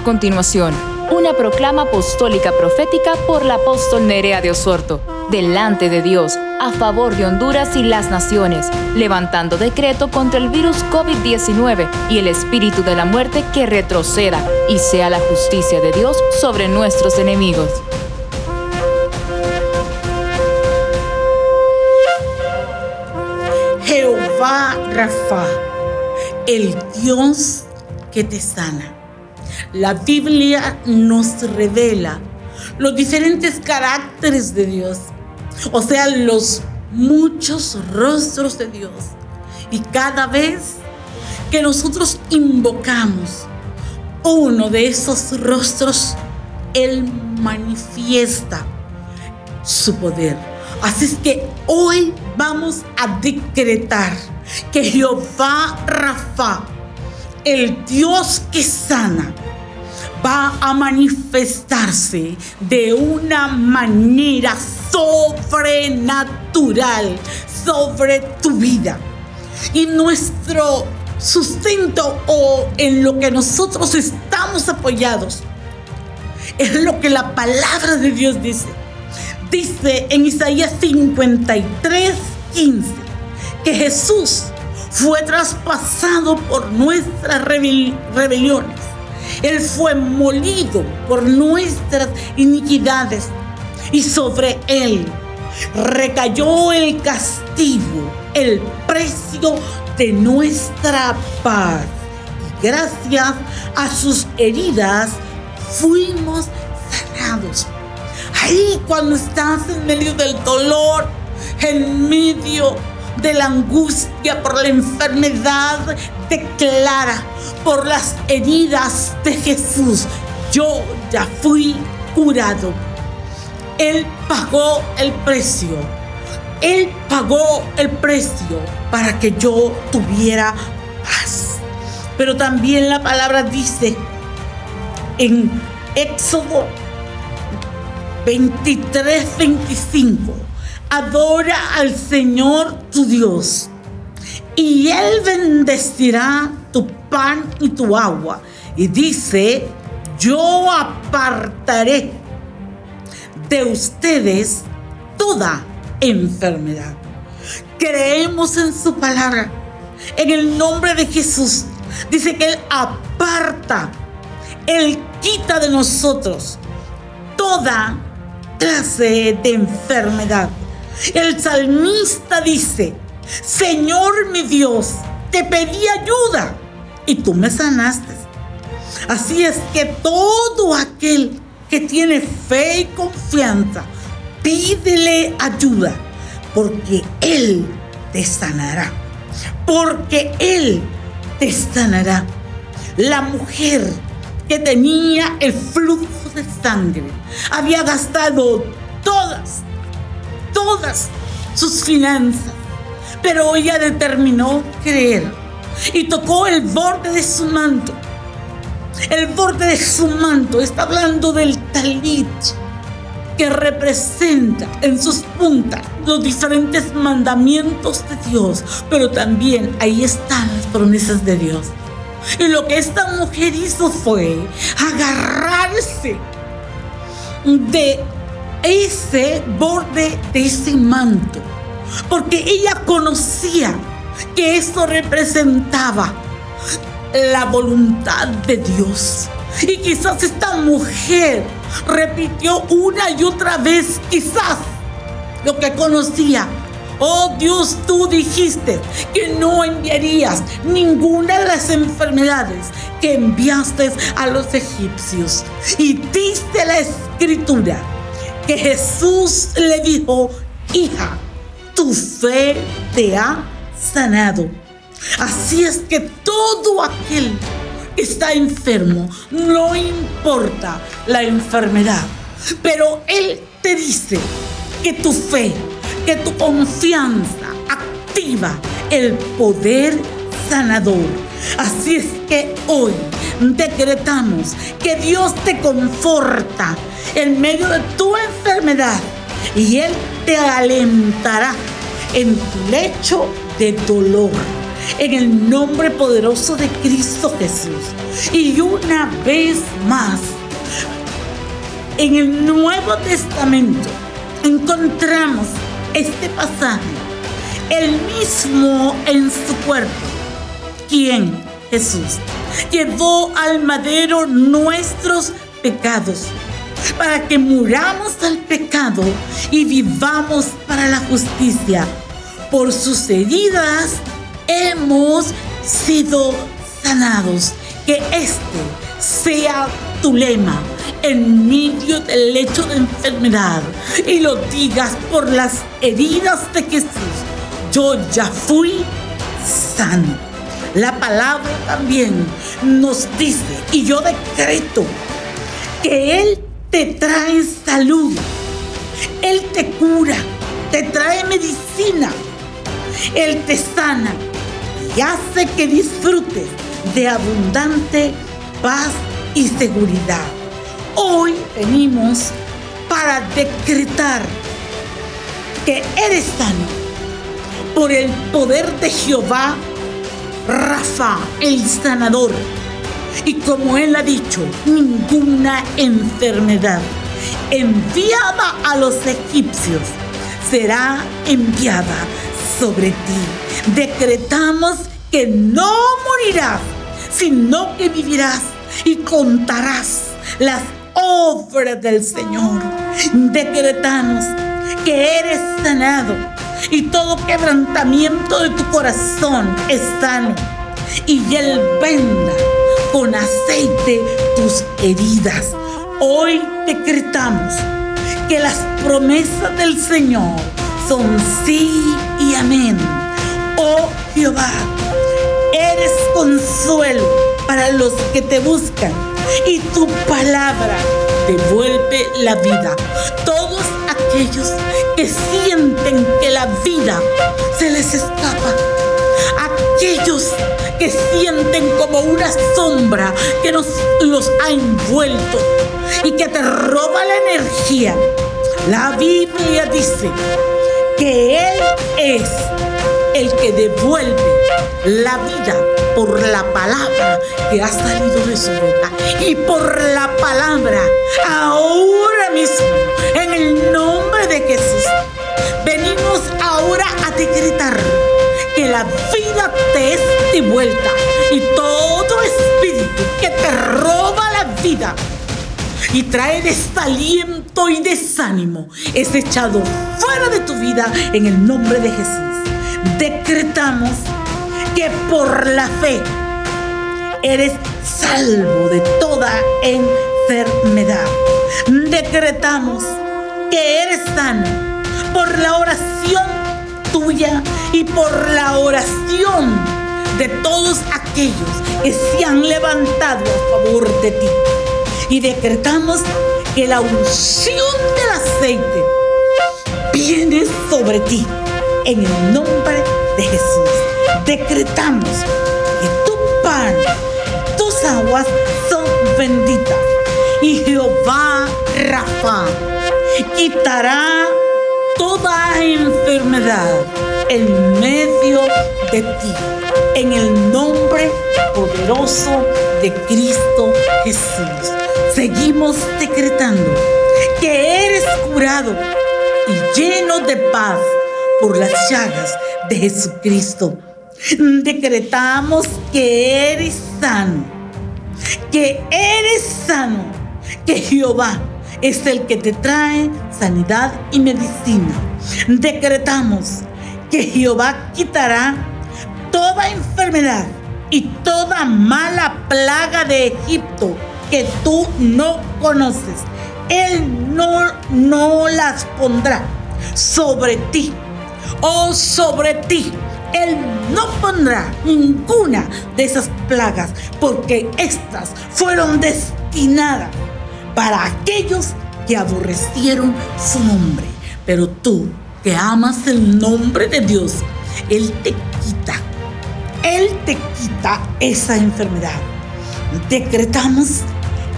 A continuación, una proclama apostólica profética por la apóstol Nerea de Osorto, delante de Dios, a favor de Honduras y las naciones, levantando decreto contra el virus COVID-19 y el espíritu de la muerte que retroceda y sea la justicia de Dios sobre nuestros enemigos. Jehová Rafa, el Dios que te sana. La Biblia nos revela los diferentes caracteres de Dios, o sea, los muchos rostros de Dios. Y cada vez que nosotros invocamos uno de esos rostros, Él manifiesta su poder. Así es que hoy vamos a decretar que Jehová Rafa, el Dios que sana, va a manifestarse de una manera sobrenatural sobre tu vida. Y nuestro sustento o en lo que nosotros estamos apoyados es lo que la palabra de Dios dice. Dice en Isaías 53, 15 que Jesús fue traspasado por nuestras rebeliones él fue molido por nuestras iniquidades y sobre Él recayó el castigo, el precio de nuestra paz. Y gracias a sus heridas fuimos sanados. Ahí cuando estás en medio del dolor, en medio de la angustia por la enfermedad, declara, por las heridas de Jesús, yo ya fui curado. Él pagó el precio. Él pagó el precio para que yo tuviera paz. Pero también la palabra dice en Éxodo 23, 25 adora al Señor tu Dios y Él bendecirá tu pan y tu agua. Y dice, yo apartaré de ustedes toda enfermedad. Creemos en su palabra. En el nombre de Jesús. Dice que Él aparta. Él quita de nosotros toda clase de enfermedad. El salmista dice, Señor mi Dios, te pedí ayuda y tú me sanaste. Así es que todo aquel que tiene fe y confianza, pídele ayuda, porque Él te sanará. Porque Él te sanará. La mujer que tenía el flujo de sangre había gastado todas todas sus finanzas. Pero ella determinó creer y tocó el borde de su manto. El borde de su manto está hablando del talit que representa en sus puntas los diferentes mandamientos de Dios, pero también ahí están las promesas de Dios. Y lo que esta mujer hizo fue agarrarse de ese borde de ese manto, porque ella conocía que eso representaba la voluntad de Dios. Y quizás esta mujer repitió una y otra vez, quizás, lo que conocía. Oh Dios, tú dijiste que no enviarías ninguna de las enfermedades que enviaste a los egipcios. Y diste la escritura que Jesús le dijo, hija, tu fe te ha sanado. Así es que todo aquel que está enfermo, no importa la enfermedad, pero Él te dice que tu fe, que tu confianza activa el poder sanador. Así es que hoy decretamos que Dios te conforta en medio de tu enfermedad y Él te alentará en tu lecho de dolor. en el nombre poderoso de Cristo Jesús. Y una vez más, en el Nuevo Testamento encontramos este pasaje, el mismo en su cuerpo. ¿Quién? Jesús. Llevó al madero nuestros pecados para que muramos al pecado y vivamos para la justicia. Por sus heridas hemos sido sanados. Que este sea tu lema en medio del lecho de enfermedad y lo digas por las heridas de Jesús. Yo ya fui sano. La palabra también nos dice, y yo decreto, que Él te trae salud, Él te cura, te trae medicina, Él te sana y hace que disfrutes de abundante paz y seguridad. Hoy venimos para decretar que eres sano por el poder de Jehová, Rafa, el sanador. Y como él ha dicho, ninguna enfermedad enviada a los egipcios será enviada sobre ti. Decretamos que no morirás, sino que vivirás y contarás las obras del Señor. Decretamos que eres sanado y todo quebrantamiento de tu corazón es sano. Y Él venda con aceite tus heridas. Hoy decretamos que las promesas del Señor son sí y amén. Oh Jehová, eres consuelo para los que te buscan y tu palabra devuelve la vida. Todos aquellos que sienten que la vida se les escapa, aquellos que sienten como una sombra que nos los ha envuelto y que te roba la energía. La Biblia dice que Él es el que devuelve la vida por la palabra que ha salido de su boca y por la palabra ahora mismo en el nombre de Jesús venimos ahora a decretar la vida te es devuelta y todo espíritu que te roba la vida y trae desaliento y desánimo es echado fuera de tu vida en el nombre de Jesús. Decretamos que por la fe eres salvo de toda enfermedad. Decretamos que eres sano por la oración tuya y por la oración de todos aquellos que se han levantado a favor de ti. Y decretamos que la unción del aceite viene sobre ti en el nombre de Jesús. Decretamos que tu pan, tus aguas son benditas. Y Jehová Rafa quitará toda enfermedad en medio de ti. En el nombre poderoso de Cristo Jesús. Seguimos decretando que eres curado y lleno de paz por las llagas de Jesucristo. Decretamos que eres sano, que eres sano, que Jehová es el que te trae sanidad y medicina. Decretamos que Jehová quitará toda enfermedad y toda mala plaga de Egipto que tú no conoces. Él no, no las pondrá sobre ti. Oh, sobre ti. Él no pondrá ninguna de esas plagas porque estas fueron destinadas para aquellos que aborrecieron su nombre. Pero tú que amas el nombre de Dios, Él te quita. Él te quita esa enfermedad. Decretamos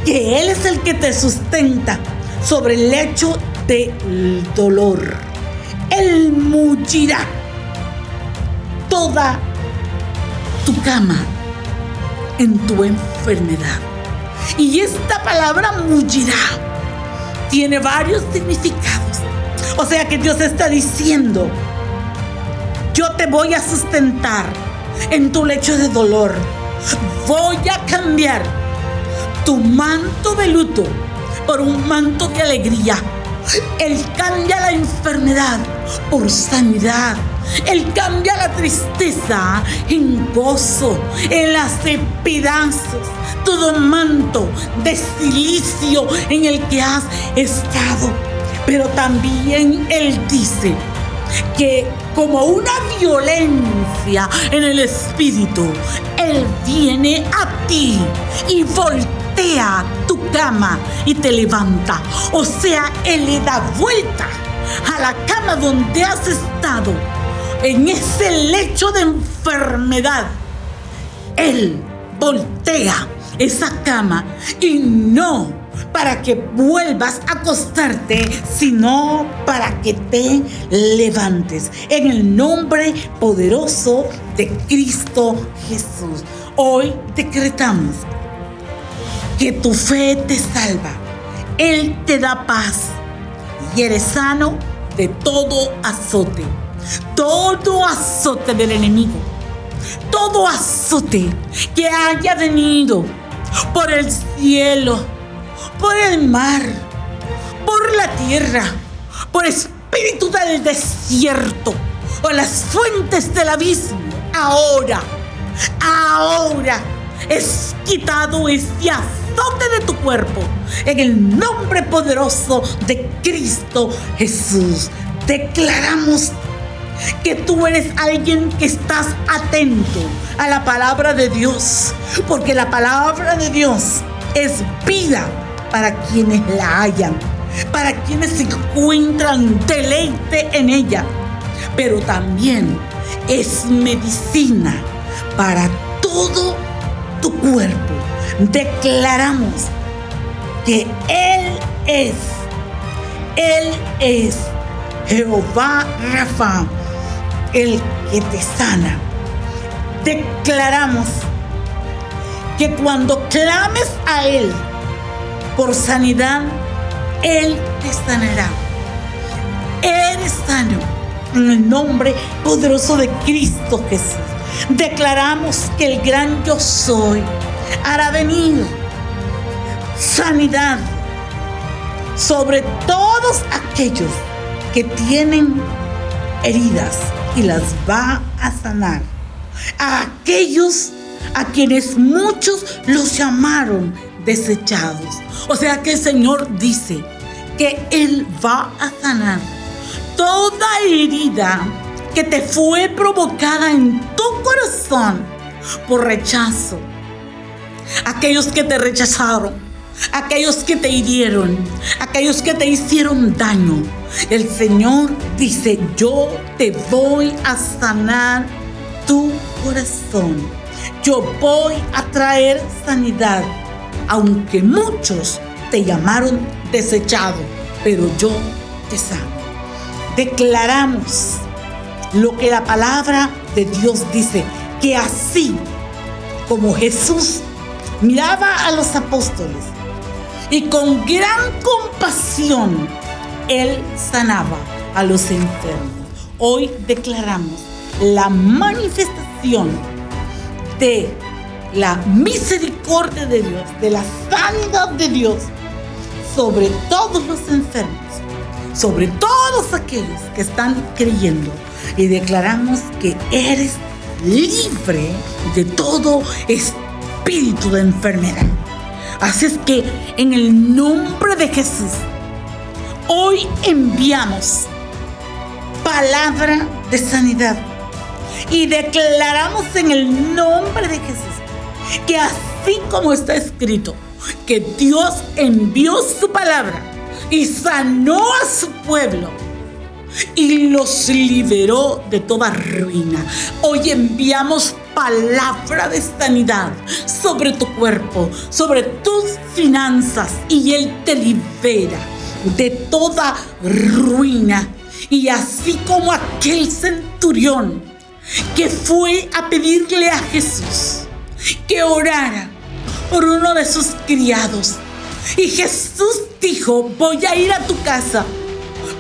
que Él es el que te sustenta sobre el lecho del dolor. Él mullirá toda tu cama en tu enfermedad. Y esta palabra mullirá tiene varios significados. O sea que Dios está diciendo, yo te voy a sustentar en tu lecho de dolor. Voy a cambiar tu manto de luto por un manto de alegría. Él cambia la enfermedad por sanidad. Él cambia la tristeza en gozo. Él hace pedazos todo manto de silicio en el que has estado. Pero también Él dice que como una violencia en el espíritu, Él viene a ti y voltea tu cama y te levanta. O sea, Él le da vuelta a la cama donde has estado, en ese lecho de enfermedad. Él voltea esa cama y no para que vuelvas a acostarte, sino para que te levantes. En el nombre poderoso de Cristo Jesús. Hoy decretamos que tu fe te salva. Él te da paz y eres sano de todo azote. Todo azote del enemigo. Todo azote que haya venido por el cielo por el mar, por la tierra, por espíritu del desierto, o las fuentes del abismo. Ahora, ahora es quitado este azote de tu cuerpo en el nombre poderoso de Cristo Jesús. Declaramos que tú eres alguien que estás atento a la palabra de Dios, porque la palabra de Dios es vida para quienes la hayan, para quienes se encuentran deleite en ella, pero también es medicina para todo tu cuerpo. Declaramos que Él es, Él es Jehová Rafa, el que te sana. Declaramos que cuando clames a Él, por sanidad, Él te sanará. Eres sano en el nombre poderoso de Cristo Jesús. Declaramos que el gran yo soy hará venir sanidad sobre todos aquellos que tienen heridas y las va a sanar. A aquellos a quienes muchos los llamaron desechados. O sea que el Señor dice que Él va a sanar toda herida que te fue provocada en tu corazón por rechazo. Aquellos que te rechazaron, aquellos que te hirieron, aquellos que te hicieron daño. El Señor dice, yo te voy a sanar tu corazón. Yo voy a traer sanidad aunque muchos te llamaron desechado, pero yo te sano. Declaramos lo que la palabra de Dios dice, que así como Jesús miraba a los apóstoles y con gran compasión Él sanaba a los enfermos. Hoy declaramos la manifestación de la misericordia de Dios, de la sanidad de Dios sobre todos los enfermos, sobre todos aquellos que están creyendo. Y declaramos que eres libre de todo espíritu de enfermedad. Así es que en el nombre de Jesús, hoy enviamos palabra de sanidad y declaramos en el nombre de Jesús que así como está escrito, que Dios envió su palabra y sanó a su pueblo y los liberó de toda ruina. Hoy enviamos palabra de sanidad sobre tu cuerpo, sobre tus finanzas y Él te libera de toda ruina. Y así como aquel centurión que fue a pedirle a Jesús que orara por uno de sus criados. Y Jesús dijo, voy a ir a tu casa.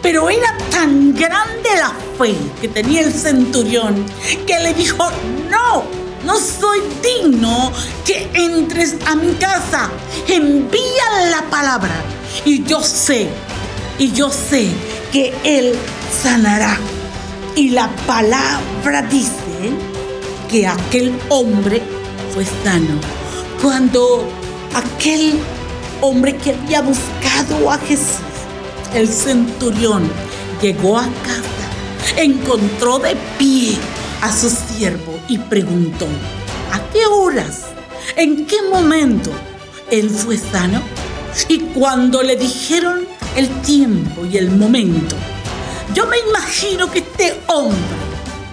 Pero era tan grande la fe que tenía el centurión que le dijo, no, no soy digno que entres a mi casa. Envía la palabra. Y yo sé, y yo sé que Él sanará. Y la palabra dice que aquel hombre fue sano. Cuando aquel hombre que había buscado a Jesús, el centurión, llegó a casa, encontró de pie a su siervo y preguntó, ¿a qué horas? ¿En qué momento él fue sano? Y cuando le dijeron el tiempo y el momento, yo me imagino que este hombre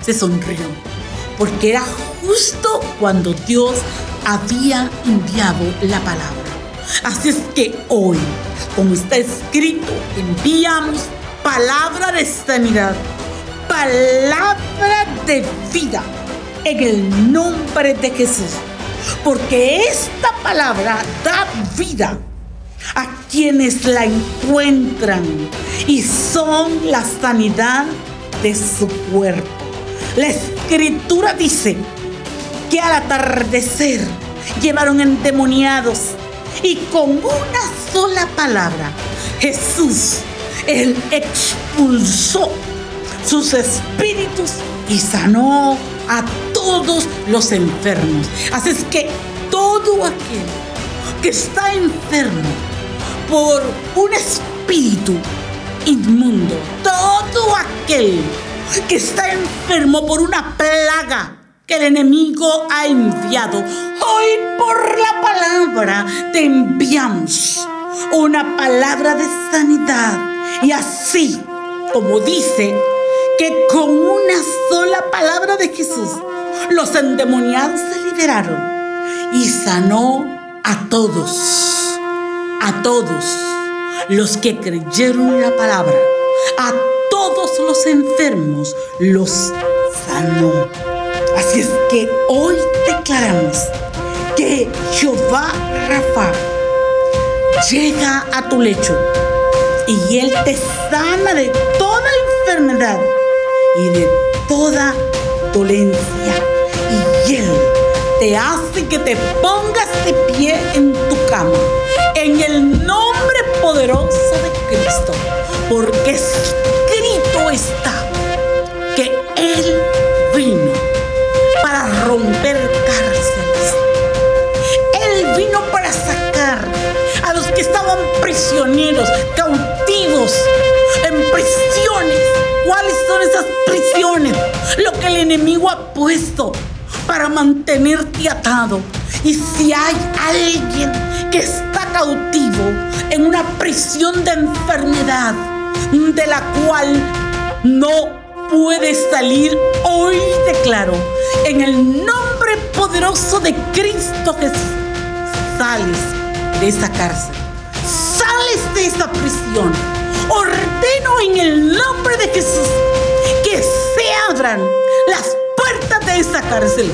se sonrió, porque era justo cuando Dios había enviado la palabra. Así es que hoy, como está escrito, enviamos palabra de sanidad, palabra de vida en el nombre de Jesús. Porque esta palabra da vida a quienes la encuentran y son la sanidad de su cuerpo. La escritura dice que al atardecer llevaron endemoniados y con una sola palabra Jesús, él expulsó sus espíritus y sanó a todos los enfermos. Así es que todo aquel que está enfermo por un espíritu inmundo, todo aquel que está enfermo por una plaga que el enemigo ha enviado, hoy por la palabra te enviamos una palabra de sanidad. Y así como dice que con una sola palabra de Jesús los endemoniados se liberaron y sanó a todos, a todos los que creyeron la palabra, a todos los enfermos los sanó. Así es que hoy declaramos que Jehová Rafa llega a tu lecho y Él te sana de toda enfermedad y de toda dolencia. Y Él te hace que te pongas de pie en tu cama, en el nombre poderoso de Cristo, porque escrito está prisioneros, cautivos, en prisiones. ¿Cuáles son esas prisiones? Lo que el enemigo ha puesto para mantenerte atado. Y si hay alguien que está cautivo en una prisión de enfermedad, de la cual no puede salir, hoy declaro, en el nombre poderoso de Cristo Jesús, sales de esa cárcel, sales de esa prisión. Ordeno en el nombre de Jesús que se abran las puertas de esa cárcel.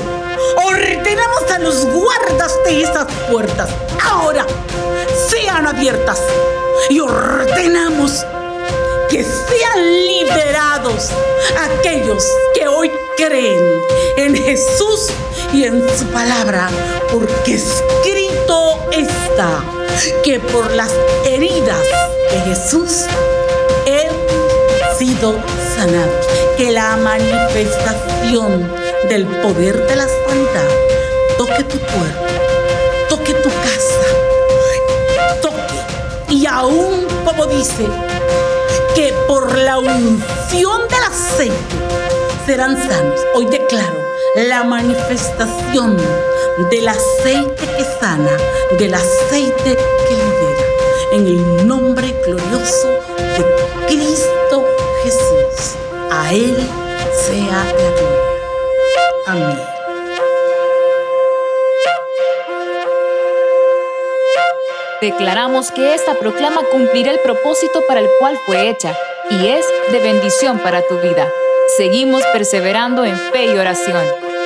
Ordenamos a los guardas de esas puertas. Ahora sean abiertas. Y ordenamos que sean liberados aquellos que hoy creen en Jesús y en su palabra, porque escrito está que por las heridas de Jesús he sido sanado, que la manifestación del poder de la sanidad toque tu cuerpo, toque tu casa, toque y aún como dice que por la unción del aceite serán sanos. Hoy declaro la manifestación del aceite que sana, del aceite que libera. En el nombre glorioso de Cristo Jesús. A Él sea la gloria. Amén. Declaramos que esta proclama cumplirá el propósito para el cual fue hecha y es de bendición para tu vida. seguimos perseverando en fe y oración.